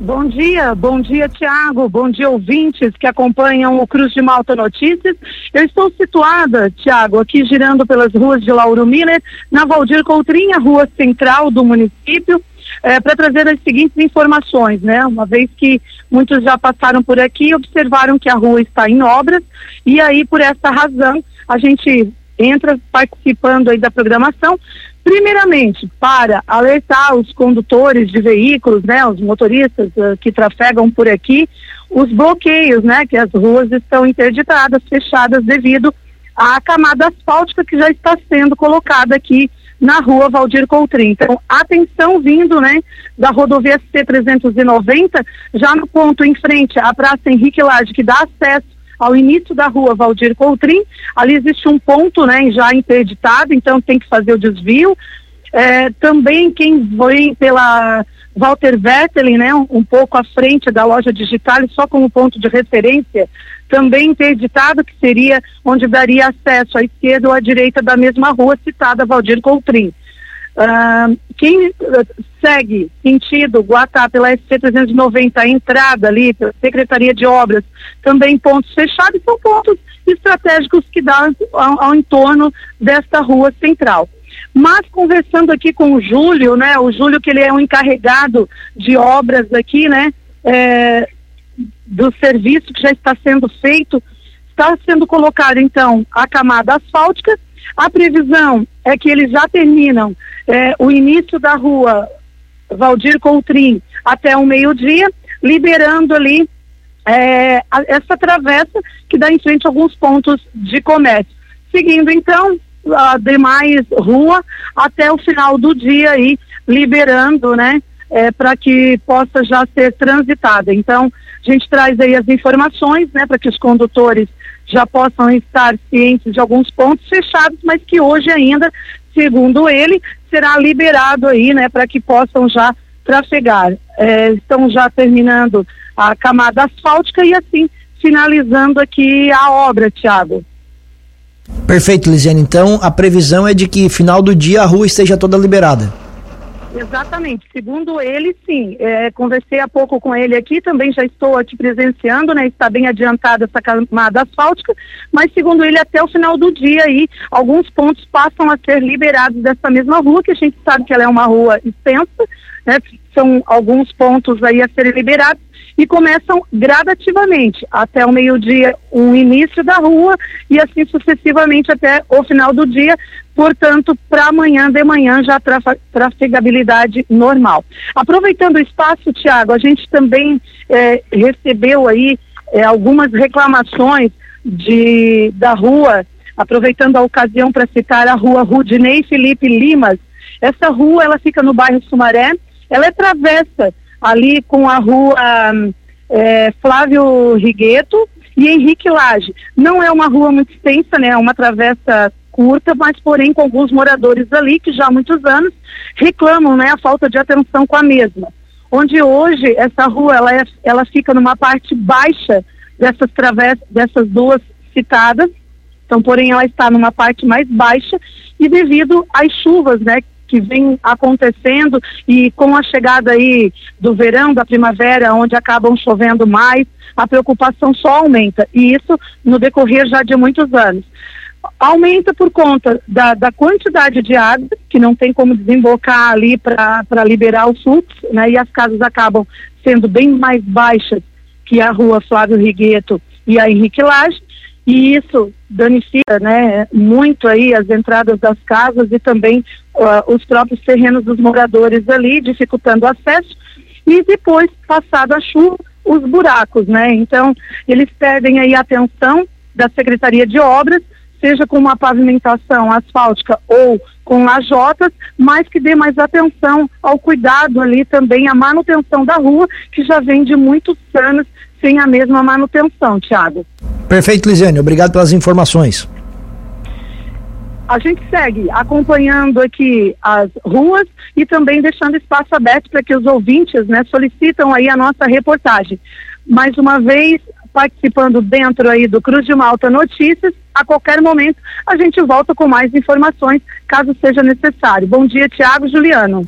Bom dia, bom dia Tiago, bom dia ouvintes que acompanham o Cruz de Malta Notícias. Eu estou situada, Tiago, aqui girando pelas ruas de Lauro Miller, na Valdir Coutrinha, rua central do município, é, para trazer as seguintes informações, né? Uma vez que muitos já passaram por aqui e observaram que a rua está em obras, e aí por essa razão a gente entra participando aí da programação Primeiramente, para alertar os condutores de veículos, né, os motoristas uh, que trafegam por aqui, os bloqueios, né, que as ruas estão interditadas, fechadas devido à camada asfáltica que já está sendo colocada aqui na rua Valdir Coutrin. Então, atenção vindo, né, da rodovia C390, já no ponto em frente à Praça Henrique Lage, que dá acesso ao início da rua Valdir Coutrin, ali existe um ponto, né, já interditado, então tem que fazer o desvio. É, também quem vem pela Walter Vettelin, né, um, pouco à frente da loja digital, só como ponto de referência, também interditado, que seria onde daria acesso à esquerda ou à direita da mesma rua citada, Valdir Coutrin. Quem segue sentido Guatá pela SC390, a entrada ali, Secretaria de Obras, também pontos fechados, são pontos estratégicos que dão ao, ao, entorno desta rua central. Mas conversando aqui com o Júlio, né, o Júlio que ele é um encarregado de obras aqui, né, é, do serviço que já está sendo feito, está sendo colocada então a camada asfáltica, a previsão é que eles já terminam é, o início da rua Valdir Coutrin até o meio-dia, liberando ali é, essa travessa que dá em frente a alguns pontos de comércio. Seguindo então a demais rua até o final do dia aí, liberando, né, é, para que possa já ser transitada. Então, a gente traz aí as informações, né, para que os condutores já possam estar cientes de alguns pontos fechados, mas que hoje ainda, segundo ele, será liberado aí, né, para que possam já trafegar. É, estão já terminando a camada asfáltica e assim finalizando aqui a obra, Tiago. Perfeito, Lisiane. Então a previsão é de que final do dia a rua esteja toda liberada. Exatamente. Segundo ele, sim. É, conversei há pouco com ele aqui, também já estou aqui presenciando, né? Está bem adiantada essa camada asfáltica, mas segundo ele, até o final do dia aí, alguns pontos passam a ser liberados dessa mesma rua, que a gente sabe que ela é uma rua extensa, né? São alguns pontos aí a serem liberados e começam gradativamente até o meio-dia o início da rua e assim sucessivamente até o final do dia, portanto, para amanhã de manhã já trafegabilidade normal. Aproveitando o espaço, Tiago, a gente também é, recebeu aí é, algumas reclamações de, da rua, aproveitando a ocasião para citar a rua Rudinei Felipe Limas. Essa rua, ela fica no bairro Sumaré, ela é travessa ali com a rua é, Flávio Rigueto e Henrique Lage. Não é uma rua muito extensa, né? É uma travessa curta, mas porém com alguns moradores ali que já há muitos anos reclamam, né, a falta de atenção com a mesma. Onde hoje essa rua ela, é, ela fica numa parte baixa dessas travessas, dessas duas citadas. Então, porém, ela está numa parte mais baixa e devido às chuvas, né, que vem acontecendo e com a chegada aí do verão, da primavera, onde acabam chovendo mais, a preocupação só aumenta. E isso no decorrer já de muitos anos. Aumenta por conta da, da quantidade de água, que não tem como desembocar ali para liberar o fluxo, né? E as casas acabam sendo bem mais baixas que a rua Flávio Rigueto e a Henrique Lage, e isso danifica né, muito aí as entradas das casas e também uh, os próprios terrenos dos moradores ali, dificultando o acesso. E depois, passado a chuva, os buracos, né? Então, eles perdem aí a atenção da Secretaria de Obras, seja com uma pavimentação asfáltica ou com lajotas, mas que dê mais atenção ao cuidado ali também, a manutenção da rua, que já vem de muitos anos sem a mesma manutenção, Tiago. Perfeito, Lisiane. Obrigado pelas informações. A gente segue acompanhando aqui as ruas e também deixando espaço aberto para que os ouvintes né, solicitam aí a nossa reportagem. Mais uma vez, participando dentro aí do Cruz de Malta Notícias, a qualquer momento a gente volta com mais informações, caso seja necessário. Bom dia, Tiago Juliano.